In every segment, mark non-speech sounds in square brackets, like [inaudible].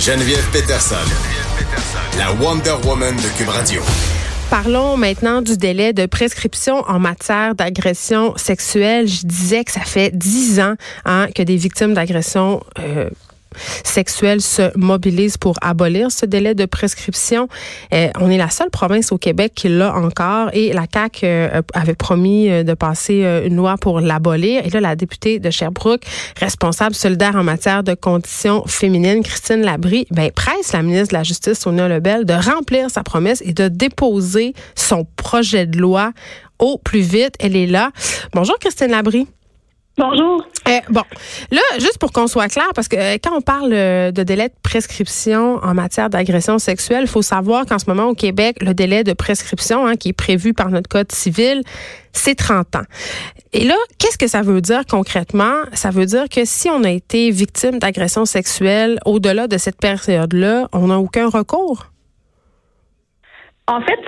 Geneviève Peterson, la Wonder Woman de Cube Radio. Parlons maintenant du délai de prescription en matière d'agression sexuelle. Je disais que ça fait dix ans hein, que des victimes d'agression euh, sexuelle se mobilise pour abolir ce délai de prescription. Euh, on est la seule province au Québec qui l'a encore et la CAQ euh, avait promis euh, de passer une loi pour l'abolir. Et là, la députée de Sherbrooke, responsable solidaire en matière de conditions féminines, Christine Labrie, ben, presse la ministre de la Justice, Sonia Lebel, de remplir sa promesse et de déposer son projet de loi au plus vite. Elle est là. Bonjour, Christine Labrie. Bonjour. Bon, là, juste pour qu'on soit clair, parce que euh, quand on parle euh, de délai de prescription en matière d'agression sexuelle, il faut savoir qu'en ce moment au Québec, le délai de prescription hein, qui est prévu par notre code civil, c'est 30 ans. Et là, qu'est-ce que ça veut dire concrètement? Ça veut dire que si on a été victime d'agression sexuelle au-delà de cette période-là, on n'a aucun recours? En fait,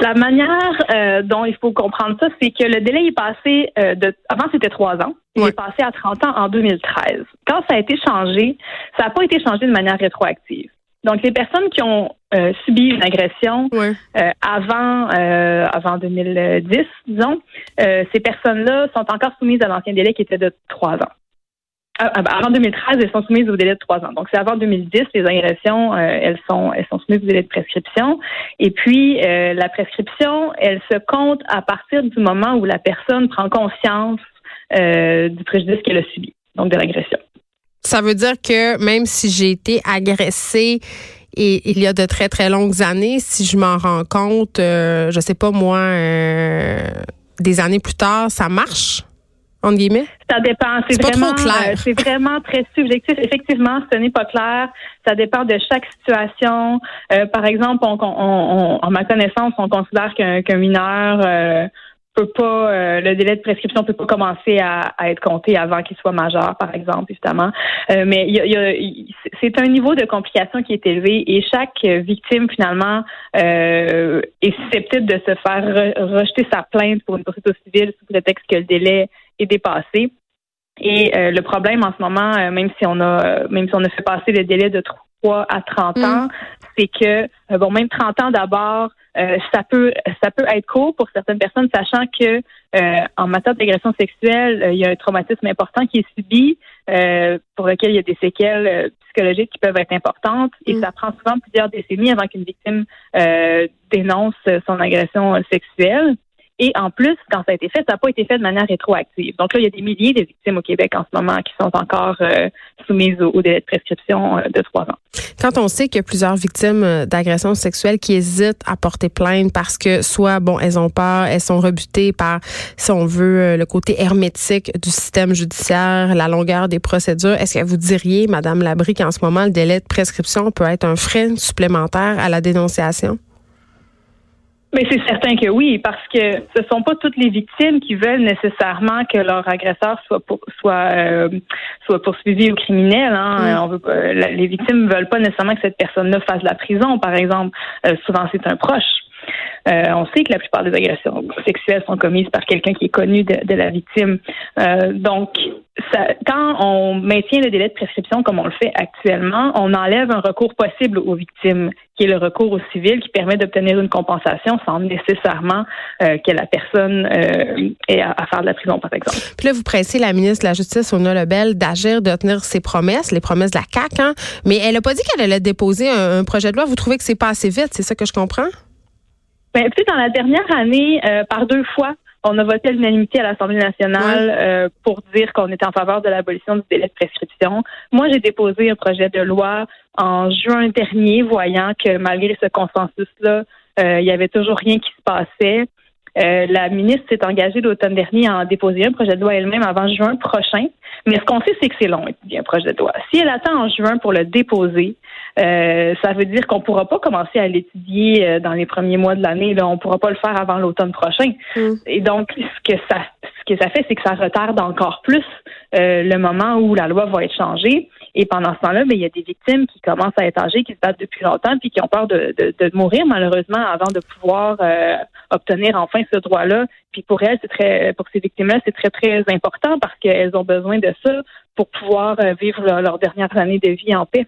la manière euh, dont il faut comprendre ça, c'est que le délai est passé euh, de avant c'était trois ans, il est passé à 30 ans en 2013. Quand ça a été changé, ça n'a pas été changé de manière rétroactive. Donc les personnes qui ont euh, subi une agression avant avant 2010, disons, ces personnes-là sont encore soumises à l'ancien délai qui était de trois ans. Ah, ah, ben, avant 2013, elles sont soumises au délai de trois ans. Donc, c'est avant 2010, les agressions, euh, elles sont elles sont soumises au délai de prescription. Et puis, euh, la prescription, elle se compte à partir du moment où la personne prend conscience euh, du préjudice qu'elle a subi, donc de l'agression. Ça veut dire que même si j'ai été agressée et il y a de très très longues années, si je m'en rends compte, je sais pas moi, des années plus tard, ça marche? Guillemets? Ça dépend. C'est vraiment, clair. Euh, c'est vraiment très subjectif. Effectivement, ce n'est pas clair. Ça dépend de chaque situation. Euh, par exemple, on, on, en ma connaissance, on considère qu'un mineur euh, peut pas, euh, le délai de prescription peut pas commencer à, être compté avant qu'il soit majeur, par exemple, évidemment. mais y y c'est un niveau de complication qui est élevé et chaque victime finalement est susceptible de se faire rejeter sa plainte pour une procédure civile sous prétexte que le délai est dépassé. Et euh, le problème en ce moment, euh, même si on a même si on a fait passer le délai de 3 à 30 mm. ans, c'est que euh, bon même 30 ans d'abord, ça peut ça peut être court pour certaines personnes, sachant que en matière d'agression sexuelle, il y a un traumatisme important qui est subi, pour lequel il y a des séquelles psychologiques qui peuvent être importantes, et mm. ça prend souvent plusieurs décennies avant qu'une victime dénonce son agression sexuelle. Et en plus, quand ça a été fait, ça n'a pas été fait de manière rétroactive. Donc là, il y a des milliers de victimes au Québec en ce moment qui sont encore euh, soumises au, délai de prescription euh, de trois ans. Quand on sait qu'il y a plusieurs victimes euh, d'agressions sexuelles qui hésitent à porter plainte parce que soit, bon, elles ont peur, elles sont rebutées par, si on veut, le côté hermétique du système judiciaire, la longueur des procédures, est-ce que vous diriez, Madame Labrie, qu'en ce moment, le délai de prescription peut être un frein supplémentaire à la dénonciation? Mais c'est certain que oui, parce que ce sont pas toutes les victimes qui veulent nécessairement que leur agresseur soit pour, soit euh, soit poursuivi ou criminel. Hein. Mm. On veut les victimes veulent pas nécessairement que cette personne-là fasse la prison, par exemple. Euh, souvent, c'est un proche. Euh, on sait que la plupart des agressions sexuelles sont commises par quelqu'un qui est connu de, la victime. Euh, donc, quand on maintient le délai de prescription comme on le fait actuellement, on enlève un recours possible aux victimes, qui est le recours au civil, qui permet d'obtenir une compensation sans nécessairement euh, que la personne ait à, faire de la prison, par exemple. Puis là, vous pressez la ministre de la Justice, Ona Lebel, d'agir, de tenir ses promesses, les promesses de la CAQ, hein? mais elle n'a pas dit qu'elle allait déposer un, un projet de loi. Vous trouvez que c'est pas assez vite, c'est ça que je comprends? Ben, tu sais, dans la dernière année, euh, par deux fois, on a voté à l'unanimité à l'Assemblée nationale euh, pour dire qu'on était en faveur de l'abolition du délai de prescription. Moi, j'ai déposé un projet de loi en juin dernier, voyant que malgré ce consensus-là, euh, il y avait toujours rien qui se passait. La ministre s'est engagée l'automne dernier à en déposer un projet de loi elle-même avant juin prochain. Mais ce qu'on sait, c'est que c'est long, un projet de loi. Si elle attend en juin pour le déposer, euh, ça veut dire qu'on ne pourra pas commencer à l'étudier euh, dans les premiers mois de l'année. On ne pourra pas le faire avant l'automne prochain. Mm. Et donc, ce que ça, que ça fait, c'est que ça retarde encore plus euh, le moment où la loi va être changée. Et pendant ce temps-là, ben, il y a des victimes qui commencent à être âgées, qui se battent depuis longtemps, puis qui ont peur de, de, de mourir malheureusement avant de pouvoir obtenir enfin ce droit-là. Puis pour elles, c'est très, pour ces victimes-là, c'est très très important parce qu'elles ont besoin de ça pour pouvoir vivre leurs dernières années de vie en paix.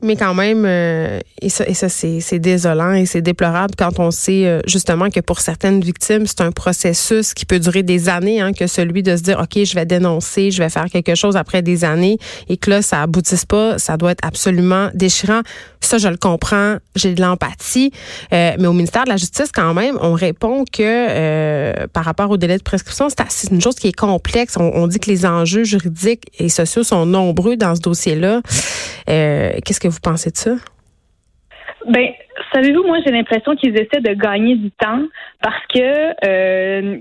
Mais quand même, euh, et ça, et ça c'est désolant et c'est déplorable quand on sait euh, justement que pour certaines victimes, c'est un processus qui peut durer des années, hein, que celui de se dire, OK, je vais dénoncer, je vais faire quelque chose après des années et que là, ça aboutisse pas, ça doit être absolument déchirant. Ça, je le comprends, j'ai de l'empathie. Euh, mais au ministère de la Justice, quand même, on répond que par rapport au délai de prescription, c'est une chose qui est complexe. On, on, dit que les enjeux juridiques et sociaux sont nombreux dans ce dossier-là. Qu'est-ce que vous pensez de ça? Ben, savez-vous, moi, j'ai l'impression qu'ils essaient de gagner du temps parce que euh,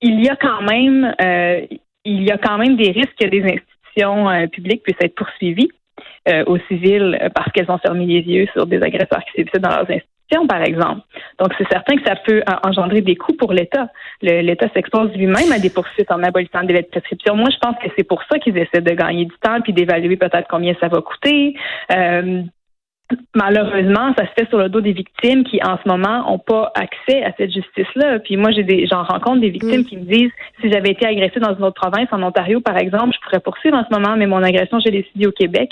il y a quand même, euh, il y a quand même des risques que des institutions euh, publiques puissent être poursuivies au civil parce qu'elles ont fermé les yeux sur des agresseurs qui sévissaient dans leurs institutions, par exemple. Donc, c'est certain que ça peut engendrer des coûts pour l'État. L'État s'expose lui-même à des poursuites en abolissant des délai de prescription. Moi, je pense que c'est pour ça qu'ils essaient de gagner du temps puis d'évaluer peut-être combien ça va coûter. Euh, malheureusement, ça se fait sur le dos des victimes qui, en ce moment, n'ont pas accès à cette justice-là. Puis moi, j'ai des, j'en rencontre des victimes mm. qui me disent, si j'avais été agressée dans une autre province, en Ontario, par exemple, je pourrais poursuivre en ce moment, mais mon agression, j'ai décidé au Québec.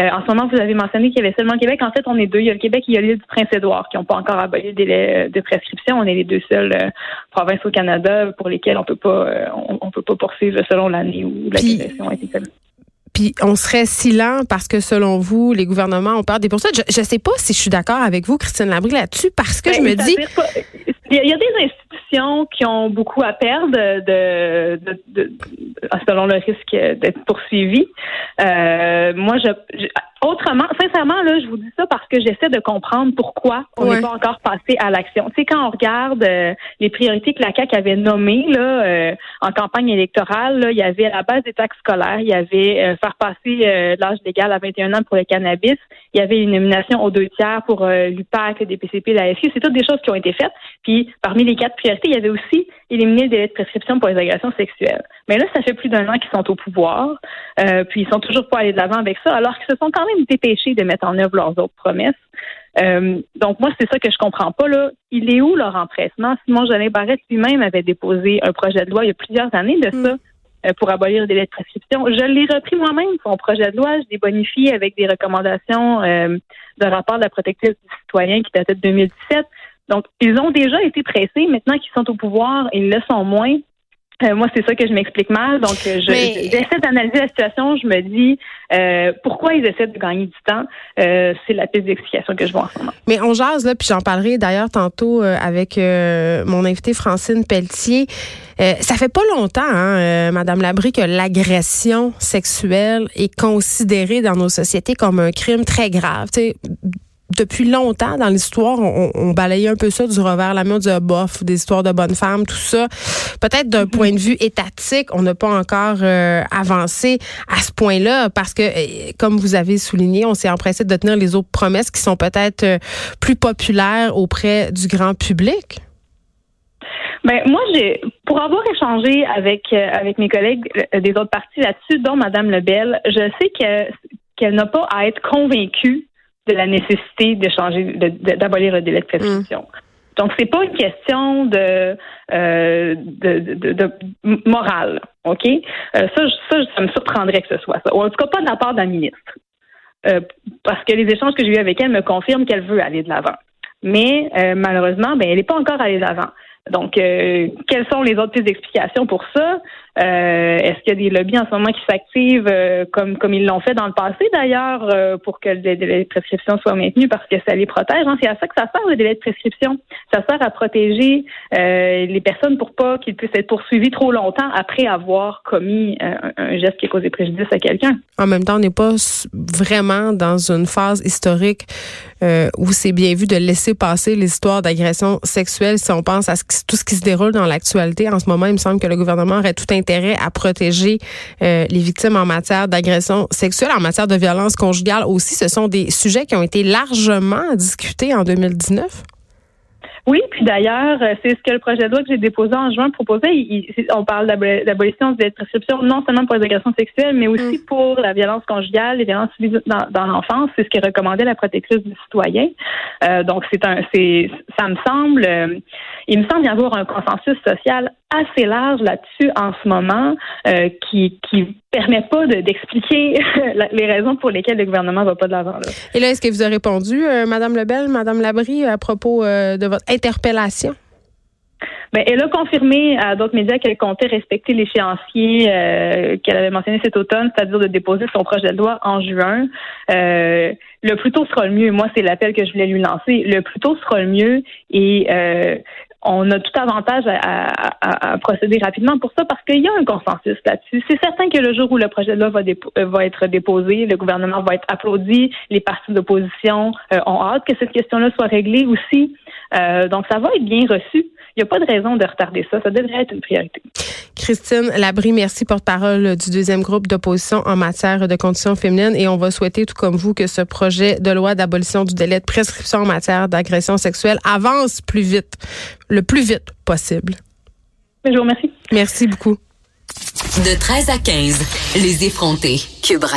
Euh, en ce moment, vous avez mentionné qu'il y avait seulement le Québec. En fait, on est deux. Il y a le Québec et il y a l'île du Prince-Édouard qui n'ont pas encore aboli le délai de prescription. On est les deux seules euh, provinces au Canada pour lesquelles on peut pas, euh, on, peut pas poursuivre selon l'année où l'agression a été commise. Puis on serait si lent parce que selon vous, les gouvernements ont peur des poursuites. Je ne sais pas si je suis d'accord avec vous, Christine Labrie, là-dessus, parce que je ben, me dis. Il y a des institutions qui ont beaucoup à perdre de, de, selon le risque d'être poursuivies. Euh, moi, je, Autrement, sincèrement, là, je vous dis ça parce que j'essaie de comprendre pourquoi on n'est pas encore passé à l'action. Tu sais, quand on regarde euh, les priorités que la CAQ avait nommées là, euh, en campagne électorale, là, il y avait la base des taxes scolaires, il y avait euh, faire passer l'âge légal à 21 ans pour le cannabis, il y avait une nomination aux deux tiers pour l'UPAC, le DPCP, la FI. C'est toutes des choses qui ont été faites. Puis, parmi les quatre priorités, il y avait aussi éliminer le délai de prescription pour les agressions sexuelles. Mais là, ça fait plus d'un an qu'ils sont au pouvoir, puis ils sont toujours pas allés de l'avant avec ça, alors qu'ils se sont quand même dépêcher de mettre en œuvre leurs autres promesses. Euh, donc moi, c'est ça que je comprends pas. Là. Il est où leur empressement? Simon Jolin Barrette lui-même avait déposé un projet de loi il y a plusieurs années de ça. Mm. Euh, pour abolir le délai de prescription. Je l'ai repris moi-même, son projet de loi. Je l'ai bonifié avec des recommandations euh, de rapport de la protectrice du citoyen qui datait de 2017. Donc, ils ont déjà été pressés. Maintenant qu'ils sont au pouvoir, ils le sont moins. Euh, moi, c'est ça que je m'explique mal. Donc, euh, j'essaie d'analyser la situation. Je me dis euh, pourquoi ils essaient de gagner du temps? c'est la piste d'explication que je vois en ce moment. Mais on jase là, puis j'en parlerai d'ailleurs tantôt avec mon invité Francine Pelletier. ça fait pas longtemps, hein, Madame Labrie, que l'agression sexuelle est considérée dans nos sociétés comme un crime très grave depuis longtemps dans l'histoire, on, on, balayait un peu ça du revers la main du bof, des histoires de bonnes femmes, tout ça. Peut-être d'un mm-hmm. point de vue étatique, on n'a pas encore euh, avancé à ce point-là parce que, euh, comme vous avez souligné, on s'est empressé de tenir les autres promesses qui sont peut-être euh, plus populaires auprès du grand public. Ben moi, j'ai pour avoir échangé avec avec mes collègues des autres partis là-dessus, dont Madame Lebel, je sais que qu'elle n'a pas à être convaincue de la nécessité de changer, d'abolir le délai de prescription. Mm. Donc, c'est pas une question de, euh, de, morale, OK? Euh, ça, ça, ça me surprendrait que ce soit ça. Ou en tout cas, pas de la part d'un ministre. Euh, parce que les échanges que j'ai eus avec elle me confirment qu'elle veut aller de l'avant. Mais malheureusement, ben, elle n'est pas encore allée de l'avant. Donc, quelles sont les autres pistes d'explication pour ça? Euh, est-ce qu'il y a des lobbies en ce moment qui s'activent euh, comme comme ils l'ont fait dans le passé d'ailleurs euh, pour que le délai de prescription soit maintenu? Parce que ça les protège. Hein? C'est à ça que ça sert le délai de prescription. Ça sert à protéger les personnes pour pas qu'ils puissent être poursuivis trop longtemps après avoir commis un, geste qui a causé préjudice à quelqu'un. En même temps, on n'est pas vraiment dans une phase historique où c'est bien vu de laisser passer l'histoire d'agression sexuelle si on pense à tout ce qui se déroule dans l'actualité. En ce moment, il me semble que le gouvernement aurait tout un intérêt à protéger euh, les victimes en matière d'agression sexuelle, en matière de violence conjugale aussi. Ce sont des sujets qui ont été largement discutés en 2019. Oui, puis d'ailleurs, euh, c'est ce que le projet de loi que j'ai déposé en juin proposait. on parle d'abolition de la prescription non seulement pour les agressions sexuelles, mais aussi mm. pour la violence conjugale, les violences subies dans, l'enfance. C'est ce que recommandait la protectrice du citoyen. Euh, donc, c'est un, c'est, ça me semble, euh, il me semble y avoir un consensus social assez large là-dessus en ce moment, qui, qui permet pas d'expliquer [laughs] les raisons pour lesquelles le gouvernement va pas de l'avant. Et là, est-ce que vous avez répondu, euh, Madame Lebel, Madame Labrie, à propos euh, de votre interpellation? Ben, elle a confirmé à d'autres médias qu'elle comptait respecter l'échéancier euh, qu'elle avait mentionné cet automne, c'est-à-dire de déposer son projet de loi en juin. Euh, le plus tôt sera le mieux. Moi, c'est l'appel que je voulais lui lancer. Le plus tôt sera le mieux et euh, on a tout avantage à, procéder rapidement pour ça parce qu'il y a un consensus là-dessus. C'est certain que le jour où le projet de loi va, va, être déposé, le gouvernement va être applaudi, les partis d'opposition ont hâte que cette question-là soit réglée aussi. donc, ça va être bien reçu. Il n'y a pas de raison de retarder ça. Ça devrait être une priorité. Christine Labrie, merci porte-parole du deuxième groupe d'opposition en matière de conditions féminines et on va souhaiter, tout comme vous, que ce projet de loi d'abolition du délai de prescription en matière d'agression sexuelle avance plus vite, le plus vite possible. Je vous remercie. Merci beaucoup. De 13 à 15, les effrontés. Cube